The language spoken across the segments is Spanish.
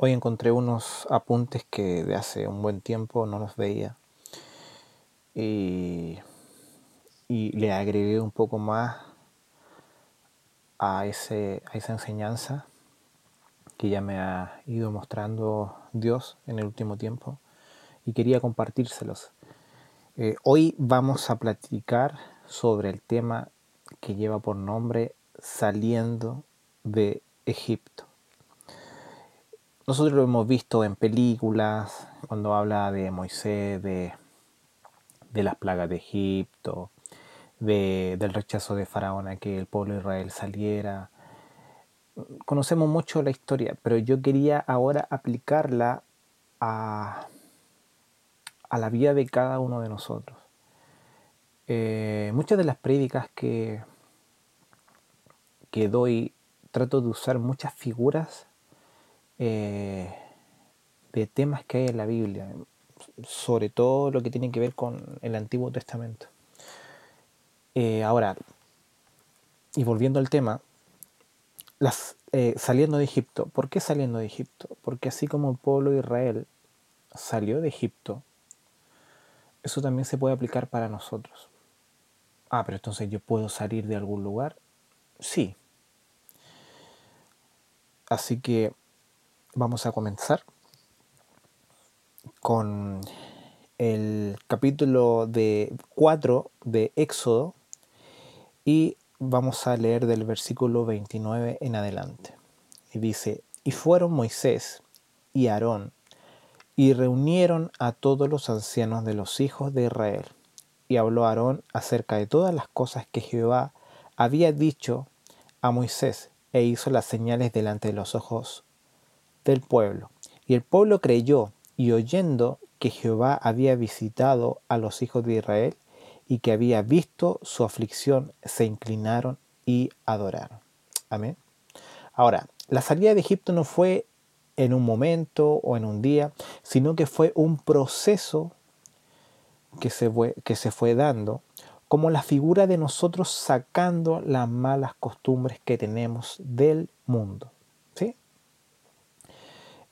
Hoy encontré unos apuntes que de hace un buen tiempo no los veía. Y, le agregué un poco más a esa enseñanza que ya me ha ido mostrando Dios en el último tiempo y quería compartírselos. Eh, hoy vamos a platicar sobre el tema que lleva por nombre Saliendo de Egipto. Nosotros lo hemos visto en películas, cuando habla de Moisés, de, de las plagas de Egipto, del rechazo de Faraón a que el pueblo de Israel saliera. Conocemos mucho la historia, pero yo quería ahora aplicarla a, a la vida de cada uno de nosotros. Eh, muchas de las prédicas que, que doy, trato de usar muchas figuras eh, de temas que hay en la Biblia, sobre todo lo que tiene que ver con el Antiguo Testamento. Eh, ahora, y volviendo al tema, las, eh, saliendo de Egipto. ¿Por qué saliendo de Egipto? Porque así como el pueblo de Israel salió de Egipto, eso también se puede aplicar para nosotros. Ah, pero entonces yo puedo salir de algún lugar. Sí. Así que vamos a comenzar con el capítulo de 4 de Éxodo y vamos a leer del versículo 29 en adelante. Y dice, y fueron Moisés y Aarón y reunieron a todos los ancianos de los hijos de Israel. Y habló Aarón acerca de todas las cosas que Jehová había dicho a Moisés e hizo las señales delante de los ojos del pueblo. Y el pueblo creyó y oyendo que Jehová había visitado a los hijos de Israel, y que había visto su aflicción, se inclinaron y adoraron. Amén. Ahora, la salida de Egipto no fue en un momento o en un día, sino que fue un proceso que se fue, que se fue dando, como la figura de nosotros sacando las malas costumbres que tenemos del mundo.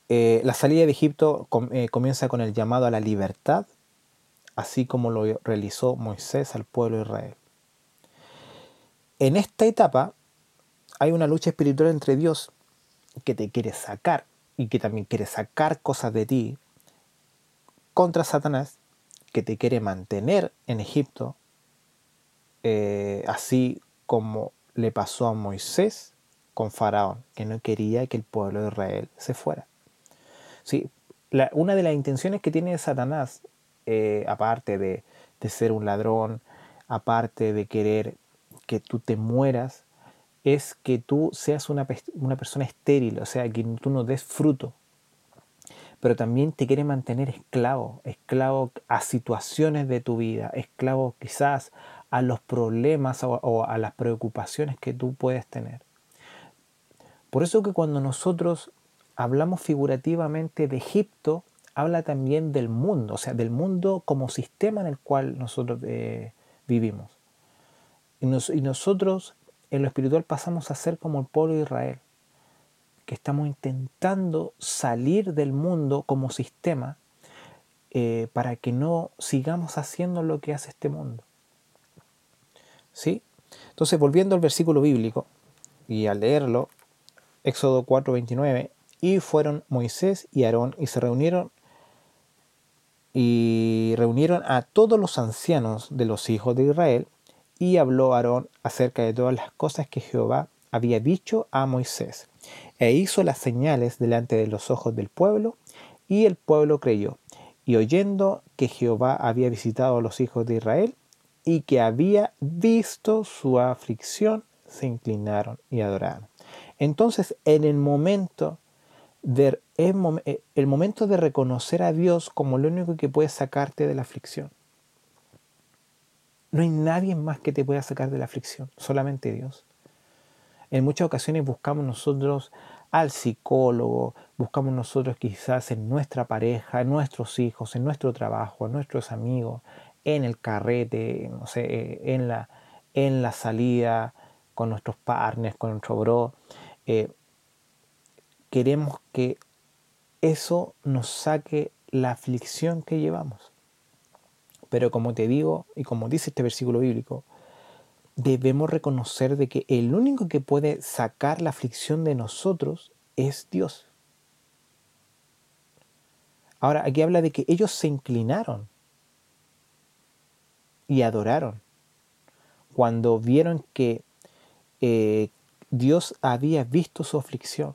Eh, la salida de Egipto eh, comienza con el llamado a la libertad así como lo realizó Moisés al pueblo de Israel. En esta etapa hay una lucha espiritual entre Dios que te quiere sacar y que también quiere sacar cosas de ti contra Satanás que te quiere mantener en Egipto, eh, así como le pasó a Moisés con Faraón, que no quería que el pueblo de Israel se fuera. Sí, una de las intenciones que tiene Satanás eh, aparte de, ser un ladrón, aparte de querer que tú te mueras, es que tú seas una, una, persona estéril, o sea, que tú no des fruto. Pero también te quiere mantener esclavo, esclavo a situaciones de tu vida, esclavo quizás a los problemas o a las preocupaciones que tú puedes tener. Por eso que cuando nosotros hablamos figurativamente de Egipto, habla también del mundo, o sea, del mundo como sistema en el cual nosotros eh, vivimos. Y, nosotros en lo espiritual pasamos a ser como el pueblo de Israel, que estamos intentando salir del mundo como sistema eh, para que no sigamos haciendo lo que hace este mundo. ¿Sí? Entonces, volviendo al versículo bíblico y al leerlo, Éxodo 4:29, y fueron Moisés y Aarón y se reunieron y reunieron a todos los ancianos de los hijos de Israel, y habló Aarón acerca de todas las cosas que Jehová había dicho a Moisés, e hizo las señales delante de los ojos del pueblo, y el pueblo creyó, y oyendo que Jehová había visitado a los hijos de Israel, y que había visto su aflicción, se inclinaron y adoraron. Entonces, en el momento de, eh, el momento de reconocer a Dios como lo único que puede sacarte de la aflicción. No hay nadie más que te pueda sacar de la aflicción, solamente Dios. En muchas ocasiones buscamos nosotros al psicólogo, buscamos nosotros quizás en nuestra pareja, en nuestros hijos, en nuestro trabajo, en nuestros amigos, en el carrete, no sé, eh, en la, en la salida con nuestros partners, con nuestro bro. Eh, queremos que eso nos saque la aflicción que llevamos. Pero como te digo, y como dice este versículo bíblico, debemos reconocer de que el único que puede sacar la aflicción de nosotros es Dios. Ahora, aquí habla de que ellos se inclinaron y adoraron cuando vieron que eh, Dios había visto su aflicción.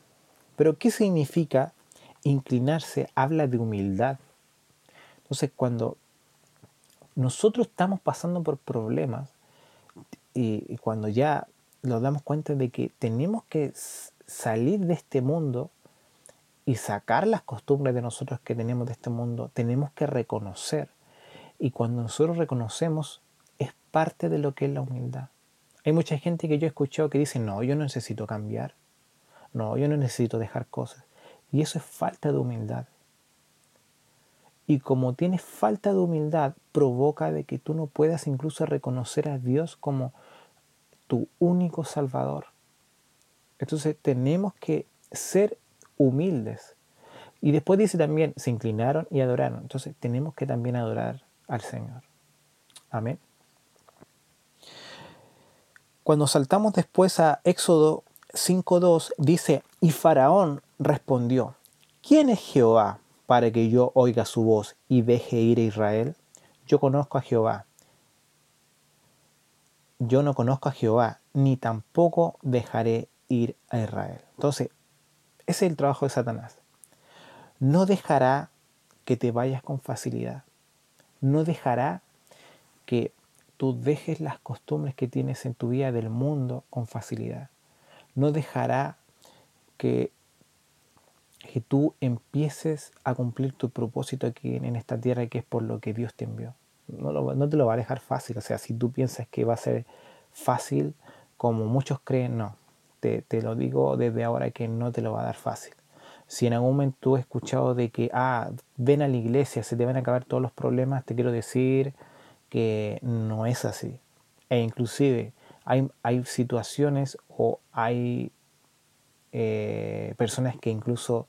Pero ¿qué significa inclinarse? Habla de humildad. Entonces, cuando nosotros estamos pasando por problemas y, cuando ya nos damos cuenta de que tenemos que salir de este mundo y sacar las costumbres de nosotros que tenemos de este mundo, tenemos que reconocer. Y cuando nosotros reconocemos, es parte de lo que es la humildad. Hay mucha gente que yo he escuchado que dice, no, yo no necesito cambiar. No, yo no necesito dejar cosas. Y eso es falta de humildad. Y como tienes falta de humildad, provoca de que tú no puedas incluso reconocer a Dios como tu único Salvador. Entonces tenemos que ser humildes. Y después dice también, se inclinaron y adoraron. Entonces tenemos que también adorar al Señor. Amén. Cuando saltamos después a Éxodo 5.2, dice, y Faraón respondió, ¿quién es Jehová para que yo oiga su voz y deje ir a Israel? Yo conozco a Jehová. Yo no conozco a Jehová, ni tampoco dejaré ir a Israel. Entonces, ese es el trabajo de Satanás. No dejará que te vayas con facilidad. No dejará que tú dejes las costumbres que tienes en tu vida del mundo con facilidad. No dejará que, que tú empieces a cumplir tu propósito aquí en esta tierra que es por lo que Dios te envió. No, no te lo va a dejar fácil. O sea, si tú piensas que va a ser fácil, como muchos creen, no. Te, te, lo digo desde ahora que no te lo va a dar fácil. Si en algún momento he escuchado de que, ah, ven a la iglesia, se te van a acabar todos los problemas, te quiero decir, que no es así. E inclusive hay, situaciones o hay eh, personas que incluso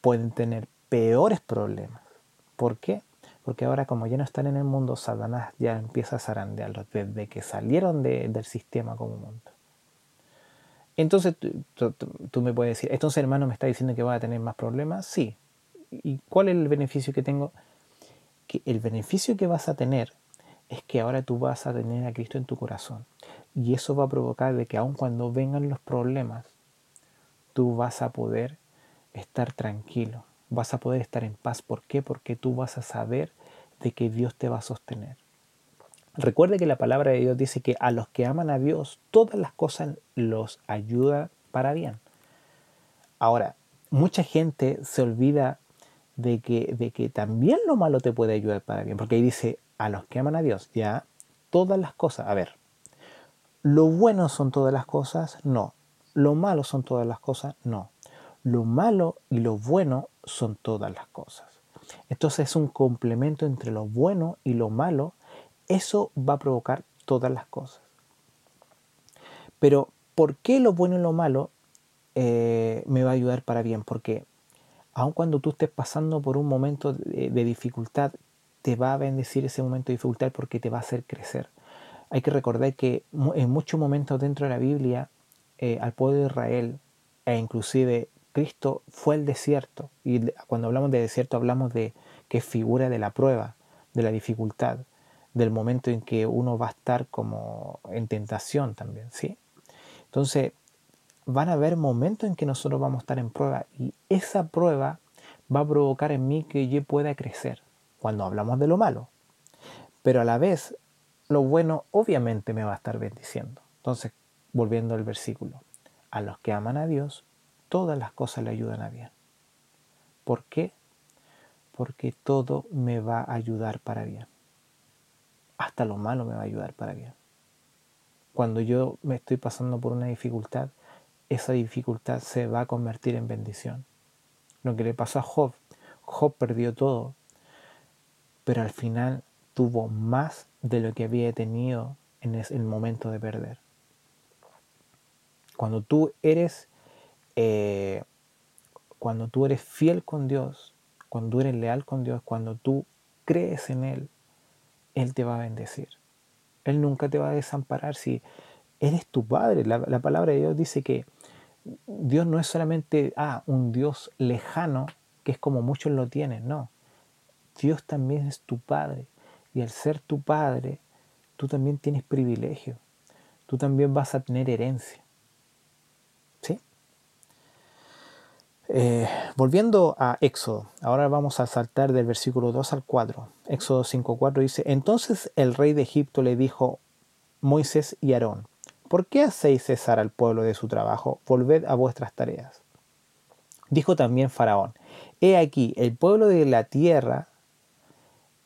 pueden tener peores problemas. ¿Por qué? Porque ahora como ya no están en el mundo, Satanás ya empieza a zarandearlos desde que salieron del sistema como mundo. Entonces tú, tú, me puedes decir, entonces hermano me está diciendo que va a tener más problemas. Sí. ¿Y cuál es el beneficio que tengo? Que el beneficio que vas a tener es que ahora tú vas a tener a Cristo en tu corazón. Y eso va a provocar de que aun cuando vengan los problemas, tú vas a poder estar tranquilo, vas a poder estar en paz. ¿Por qué? Porque tú vas a saber de que Dios te va a sostener. Recuerde que la palabra de Dios dice que a los que aman a Dios, todas las cosas los ayuda para bien. Ahora, mucha gente se olvida de que, de que también lo malo te puede ayudar para bien, porque ahí dice, a los que aman a Dios, ya todas las cosas, a ver, lo bueno son todas las cosas, no. Lo malo son todas las cosas, no. Lo malo y lo bueno son todas las cosas. Entonces es un complemento entre lo bueno y lo malo. Eso va a provocar todas las cosas. Pero, ¿por qué lo bueno y lo malo eh, me va a ayudar para bien? Porque aun cuando tú estés pasando por un momento de dificultad, te va a bendecir ese momento de dificultad porque te va a hacer crecer. Hay que recordar que en muchos momentos dentro de la Biblia, eh, al pueblo de Israel, e inclusive Cristo fue el desierto. Y cuando hablamos de desierto hablamos de que figura de la prueba, de la dificultad, del momento en que uno va a estar como en tentación también, ¿sí? Entonces, van a haber momentos en que nosotros vamos a estar en prueba y esa prueba va a provocar en mí que yo pueda crecer cuando hablamos de lo malo. Pero a la vez, lo bueno obviamente me va a estar bendiciendo. Entonces, volviendo al versículo, a los que aman a Dios, todas las cosas le ayudan a bien. ¿Por qué? Porque todo me va a ayudar para bien. Hasta lo malo me va a ayudar para bien. Cuando yo me estoy pasando por una dificultad, esa dificultad se va a convertir en bendición. Lo que le pasó a Job, Job perdió todo, pero al final tuvo más de lo que había tenido en el momento de perder. Cuando tú eres, eh, cuando tú eres fiel con Dios, cuando tú eres leal con Dios, cuando tú crees en Él, Él te va a bendecir. Él nunca te va a desamparar si eres tu Padre. La, la palabra de Dios dice que Dios no es solamente ah, un Dios lejano, que es como muchos lo tienen, no. Dios también es tu Padre. Y al ser tu Padre, tú también tienes privilegio. Tú también vas a tener herencia. ¿Sí? Eh, volviendo a Éxodo, ahora vamos a saltar del versículo 2 al 4. Éxodo 5.4 dice, entonces el rey de Egipto le dijo Moisés y Aarón, ¿por qué hacéis cesar al pueblo de su trabajo? Volved a vuestras tareas. Dijo también Faraón, he aquí, el pueblo de la tierra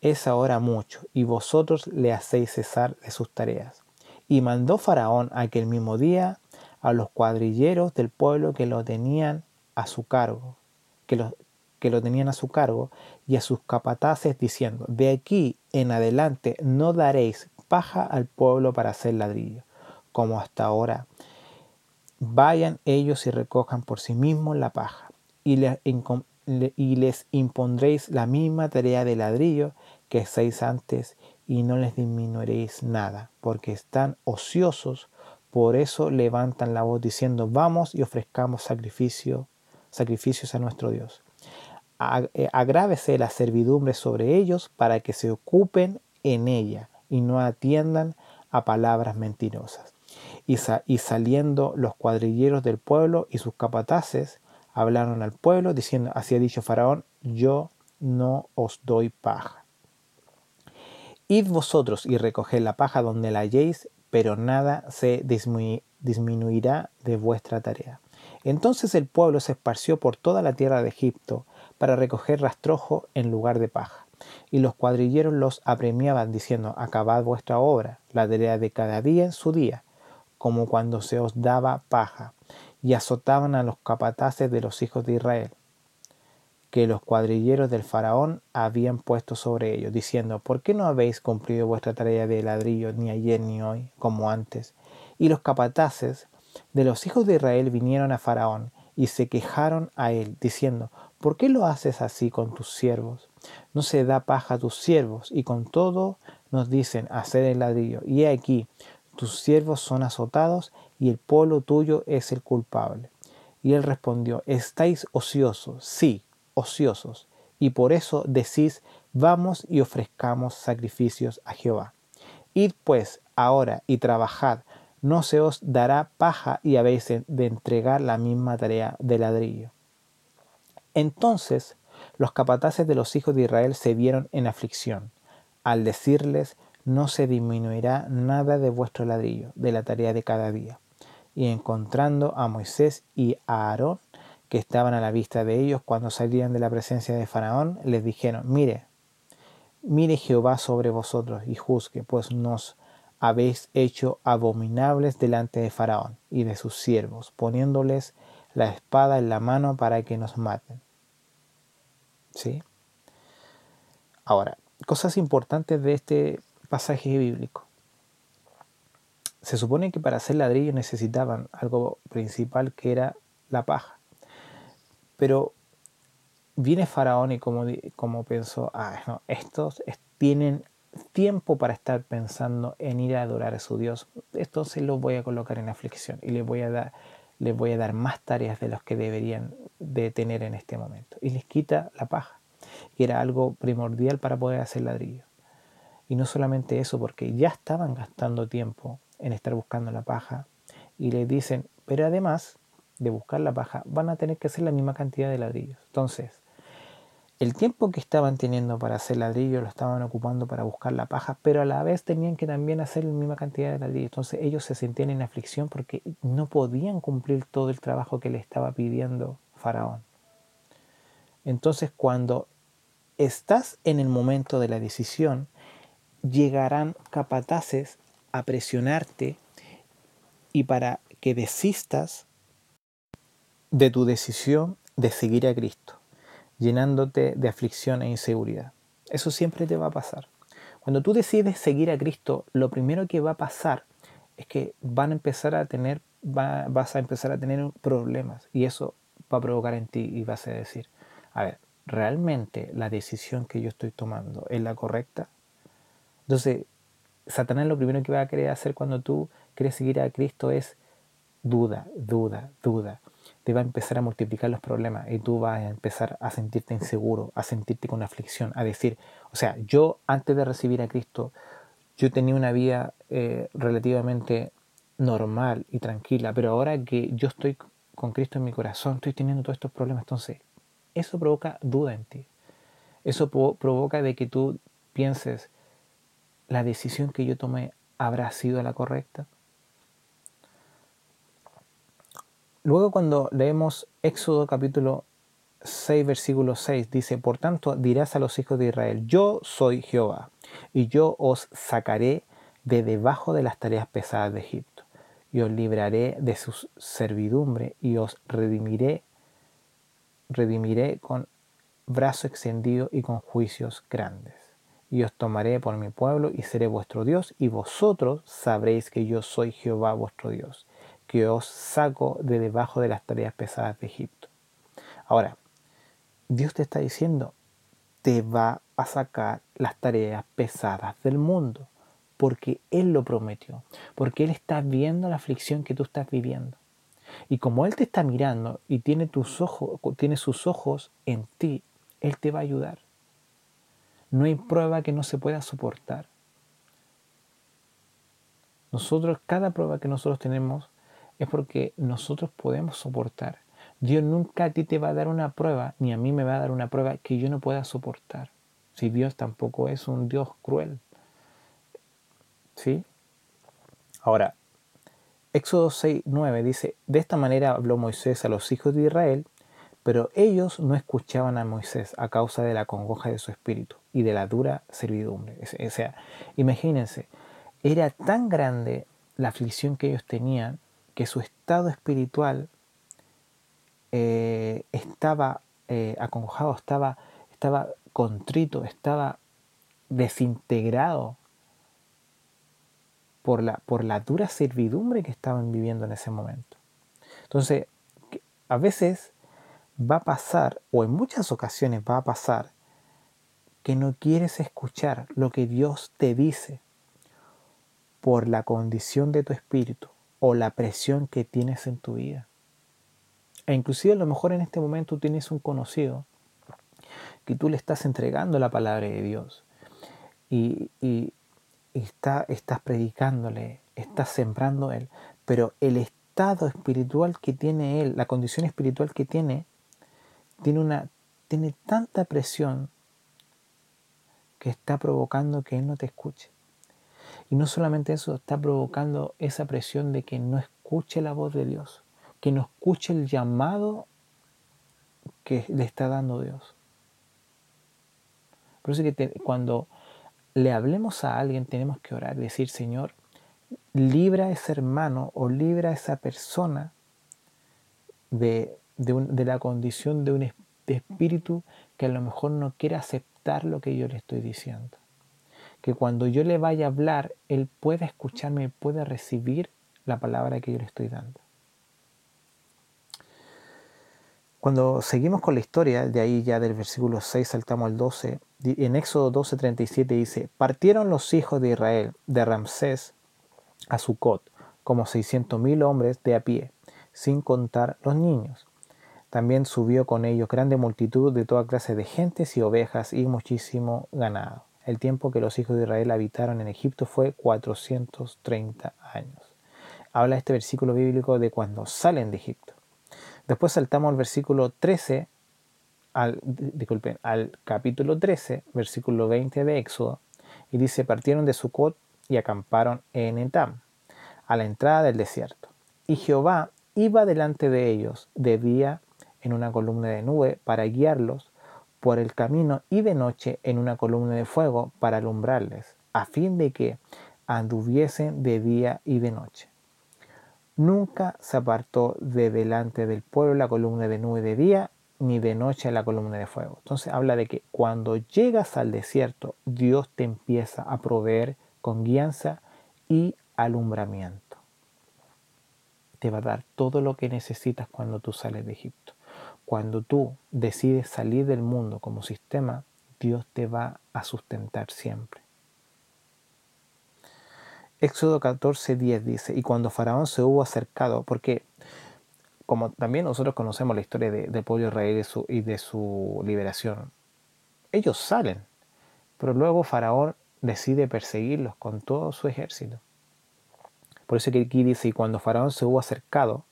es ahora mucho, y vosotros le hacéis cesar de sus tareas. Y mandó Faraón aquel mismo día a los cuadrilleros del pueblo que lo tenían a su cargo, que lo, que lo tenían a su cargo, y a sus capataces diciendo, de aquí en adelante no daréis paja al pueblo para hacer ladrillo, como hasta ahora. Vayan ellos y recojan por sí mismos la paja, y les, y les impondréis la misma tarea de ladrillo que seis antes y no les disminuiréis nada, porque están ociosos, por eso levantan la voz diciendo, vamos y ofrezcamos sacrificio, sacrificios a nuestro Dios. Eh, agrávese la servidumbre sobre ellos para que se ocupen en ella y no atiendan a palabras mentirosas. Y saliendo los cuadrilleros del pueblo y sus capataces, hablaron al pueblo diciendo, así ha dicho Faraón, yo no os doy paja. Id vosotros y recoged la paja donde la halléis, pero nada se disminuirá de vuestra tarea. Entonces el pueblo se esparció por toda la tierra de Egipto para recoger rastrojo en lugar de paja. Y los cuadrilleros los apremiaban diciendo, acabad vuestra obra, la tarea de cada día en su día, como cuando se os daba paja, y azotaban a los capataces de los hijos de Israel que los cuadrilleros del faraón habían puesto sobre ellos, diciendo, ¿por qué no habéis cumplido vuestra tarea de ladrillo ni ayer ni hoy, como antes? Y los capataces de los hijos de Israel vinieron a faraón y se quejaron a él, diciendo, ¿por qué lo haces así con tus siervos? No se da paja a tus siervos, y con todo nos dicen hacer el ladrillo. Y he aquí, tus siervos son azotados, y el pueblo tuyo es el culpable. Y él respondió, ¿estáis ociosos? Sí, ociosos, y por eso decís, vamos y ofrezcamos sacrificios a Jehová. Id pues ahora y trabajad, no se os dará paja y habéis de entregar la misma tarea de ladrillo. Entonces los capataces de los hijos de Israel se vieron en aflicción, al decirles, no se disminuirá nada de vuestro ladrillo, de la tarea de cada día. Y encontrando a Moisés y a Aarón, que estaban a la vista de ellos cuando salían de la presencia de Faraón, les dijeron, mire, mire Jehová sobre vosotros y juzgue, pues nos habéis hecho abominables delante de Faraón y de sus siervos, poniéndoles la espada en la mano para que nos maten. ¿Sí? Ahora, cosas importantes de este pasaje bíblico. Se supone que para hacer ladrillo necesitaban algo principal que era la paja. Pero viene Faraón y como, como pensó, ah, estos tienen tiempo para estar pensando en ir a adorar a su Dios, entonces los voy a colocar en aflicción y les voy a dar, les voy a dar más tareas de las que deberían de tener en este momento. Y les quita la paja, que era algo primordial para poder hacer ladrillo. Y no solamente eso, porque ya estaban gastando tiempo en estar buscando la paja y les dicen, pero además de buscar la paja, van a tener que hacer la misma cantidad de ladrillos. Entonces, el tiempo que estaban teniendo para hacer ladrillos lo estaban ocupando para buscar la paja, pero a la vez tenían que también hacer la misma cantidad de ladrillos. Entonces ellos se sentían en aflicción porque no podían cumplir todo el trabajo que le estaba pidiendo Faraón. Entonces cuando estás en el momento de la decisión, llegarán capataces a presionarte y para que desistas de tu decisión de seguir a Cristo, llenándote de aflicción e inseguridad. Eso siempre te va a pasar. Cuando tú decides seguir a Cristo, lo primero que va a pasar es que van a empezar a tener, vas a empezar a tener problemas y eso va a provocar en ti y vas a decir, a ver, ¿realmente la decisión que yo estoy tomando es la correcta? Entonces, Satanás lo primero que va a querer hacer cuando tú quieres seguir a Cristo es duda, duda, duda. Te va a empezar a multiplicar los problemas y tú vas a empezar a sentirte inseguro, a sentirte con aflicción, a decir, o sea, yo antes de recibir a Cristo, yo tenía una vida eh, relativamente normal y tranquila, pero ahora que yo estoy con Cristo en mi corazón, estoy teniendo todos estos problemas, entonces eso provoca duda en ti. Eso provoca de que tú pienses, la decisión que yo tomé habrá sido la correcta. Luego cuando leemos Éxodo capítulo 6, versículo 6, dice, por tanto dirás a los hijos de Israel, yo soy Jehová, y yo os sacaré de debajo de las tareas pesadas de Egipto, y os libraré de su servidumbre, y os redimiré, redimiré con brazo extendido y con juicios grandes y os tomaré por mi pueblo y seré vuestro Dios, y vosotros sabréis que yo soy Jehová vuestro Dios, que os saco de debajo de las tareas pesadas de Egipto. Ahora, Dios te está diciendo, te va a sacar las tareas pesadas del mundo, porque Él lo prometió, porque Él está viendo la aflicción que tú estás viviendo. Y como Él te está mirando y tiene, tus ojos, tiene sus ojos en ti, Él te va a ayudar. No hay prueba que no se pueda soportar. Nosotros, cada prueba que nosotros tenemos es porque nosotros podemos soportar. Dios nunca a ti te va a dar una prueba, ni a mí me va a dar una prueba que yo no pueda soportar. Si Dios tampoco es un Dios cruel. ¿Sí? Ahora, Éxodo 6, 9 dice, de esta manera habló Moisés a los hijos de Israel pero ellos no escuchaban a Moisés a causa de la congoja de su espíritu y de la dura servidumbre. O sea, imagínense, era tan grande la aflicción que ellos tenían que su estado espiritual eh, estaba eh, acongojado, estaba, estaba contrito, estaba desintegrado por la, por la dura servidumbre que estaban viviendo en ese momento. Entonces, a veces va a pasar, o en muchas ocasiones va a pasar, que no quieres escuchar lo que Dios te dice por la condición de tu espíritu o la presión que tienes en tu vida. E inclusive a lo mejor en este momento tienes un conocido que tú le estás entregando la palabra de Dios y, está, estás predicándole, estás sembrando él, pero el estado espiritual que tiene él, la condición espiritual que tiene, tiene, una, tiene tanta presión que está provocando que Él no te escuche. Y no solamente eso, está provocando esa presión de que no escuche la voz de Dios, que no escuche el llamado que le está dando Dios. Por eso que cuando le hablemos a alguien tenemos que orar decir, Señor, libra a ese hermano o libra a esa persona de, de, la condición de un espíritu que a lo mejor no quiere aceptar lo que yo le estoy diciendo. Que cuando yo le vaya a hablar, él pueda escucharme, pueda recibir la palabra que yo le estoy dando. Cuando seguimos con la historia, de ahí ya del versículo 6 saltamos al 12, en Éxodo 12, 37 dice, partieron los hijos de Israel de Ramsés a Sucot, como 600.000 hombres de a pie, sin contar los niños. También subió con ellos grande multitud de toda clase de gentes y ovejas y muchísimo ganado. El tiempo que los hijos de Israel habitaron en Egipto fue 430 años. Habla este versículo bíblico de cuando salen de Egipto. Después saltamos al versículo 13, al, disculpen, al capítulo 13, versículo 20 de Éxodo, y dice, partieron de Sucot y acamparon en Etam, a la entrada del desierto. Y Jehová iba delante de ellos de día en una columna de nube para guiarlos por el camino y de noche en una columna de fuego para alumbrarles, a fin de que anduviesen de día y de noche. Nunca se apartó de delante del pueblo la columna de nube de día, ni de noche la columna de fuego. Entonces habla de que cuando llegas al desierto, Dios te empieza a proveer con guianza y alumbramiento. Te va a dar todo lo que necesitas cuando tú sales de Egipto. Cuando tú decides salir del mundo como sistema, Dios te va a sustentar siempre. Éxodo 14, 10 dice, y cuando Faraón se hubo acercado, porque como también nosotros conocemos la historia de, del pueblo de Israel y, su, y de su liberación, ellos salen, pero luego Faraón decide perseguirlos con todo su ejército. Por eso que aquí dice, y cuando Faraón se hubo acercado,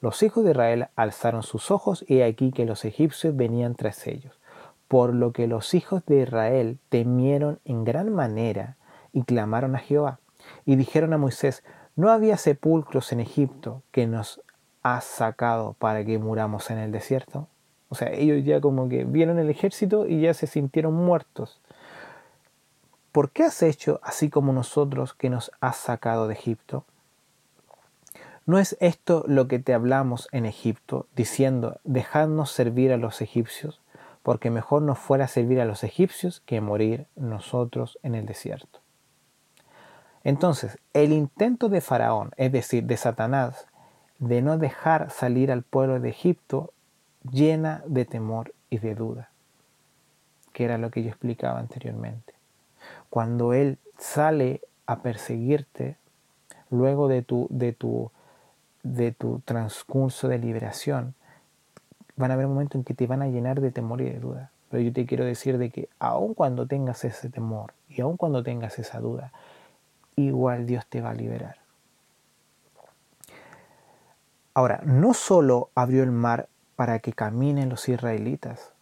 los hijos de Israel alzaron sus ojos y aquí que los egipcios venían tras ellos, por lo que los hijos de Israel temieron en gran manera y clamaron a Jehová y dijeron a Moisés, ¿no había sepulcros en Egipto que nos has sacado para que muramos en el desierto? O sea, ellos ya como que vieron el ejército y ya se sintieron muertos. ¿Por qué has hecho así como nosotros que nos has sacado de Egipto? ¿No es esto lo que te hablamos en Egipto, diciendo, dejadnos servir a los egipcios, porque mejor nos fuera servir a los egipcios que morir nosotros en el desierto? Entonces, el intento de Faraón, es decir, de Satanás, de no dejar salir al pueblo de Egipto, llena de temor y de duda, que era lo que yo explicaba anteriormente. Cuando él sale a perseguirte, luego de tu, de tu de tu transcurso de liberación, van a haber momentos en que te van a llenar de temor y de duda. Pero yo te quiero decir de que aun cuando tengas ese temor y aun cuando tengas esa duda, igual Dios te va a liberar. Ahora, no solo abrió el mar para que caminen los israelitas,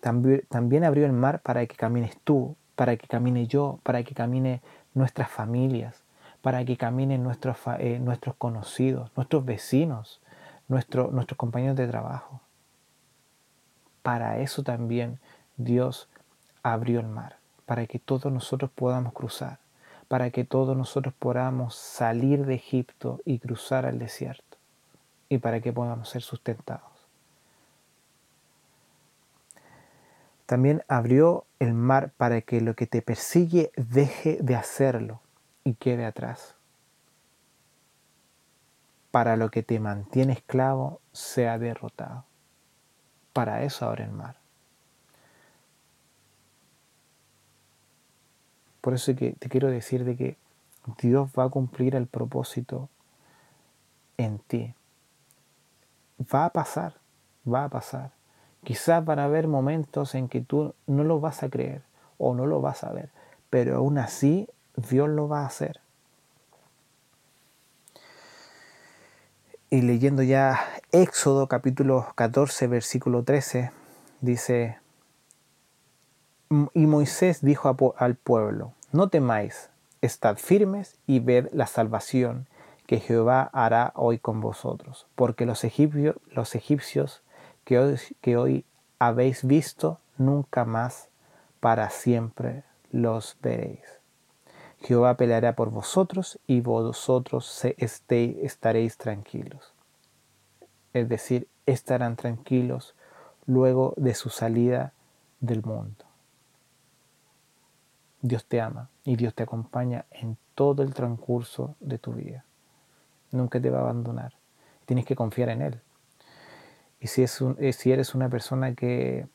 también, también abrió el mar para que camines tú, para que camine yo, para que camine nuestras familias, para que caminen nuestros, eh, nuestros conocidos, nuestros vecinos, nuestros compañeros de trabajo. Para eso también Dios abrió el mar, para que todos nosotros podamos cruzar, para que todos nosotros podamos salir de Egipto y cruzar al desierto, y para que podamos ser sustentados. También abrió el mar para que lo que te persigue deje de hacerlo y quede atrás. Para lo que te mantiene esclavo sea derrotado. Para eso abre el mar. Por eso que te quiero decir de que Dios va a cumplir el propósito en ti. Va a pasar, va a pasar. Quizás van a haber momentos en que tú no lo vas a creer o no lo vas a ver, pero aún así Dios lo va a hacer. Y leyendo ya Éxodo capítulo 14, versículo 13, dice, y Moisés dijo al pueblo, no temáis, estad firmes y ved la salvación que Jehová hará hoy con vosotros, porque los egipcios, los egipcios que, hoy, que hoy habéis visto, nunca más para siempre los veréis. Jehová peleará por vosotros y vosotros estaréis tranquilos. Es decir, estarán tranquilos luego de su salida del mundo. Dios te ama y Dios te acompaña en todo el transcurso de tu vida. Nunca te va a abandonar. Tienes que confiar en Él. Y si, es eh, si eres una persona que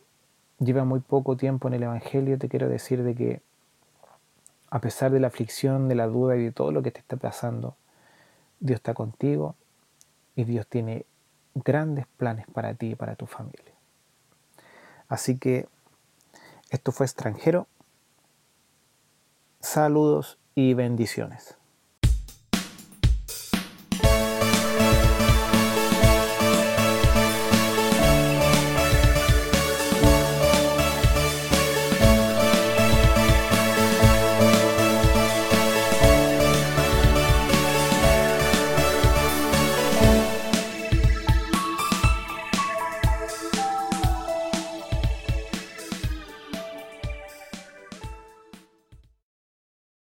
lleva muy poco tiempo en el Evangelio, te quiero decir de que a pesar de la aflicción, de la duda y de todo lo que te está pasando, Dios está contigo y Dios tiene grandes planes para ti y para tu familia. Así que esto fue extranjero. Saludos y bendiciones.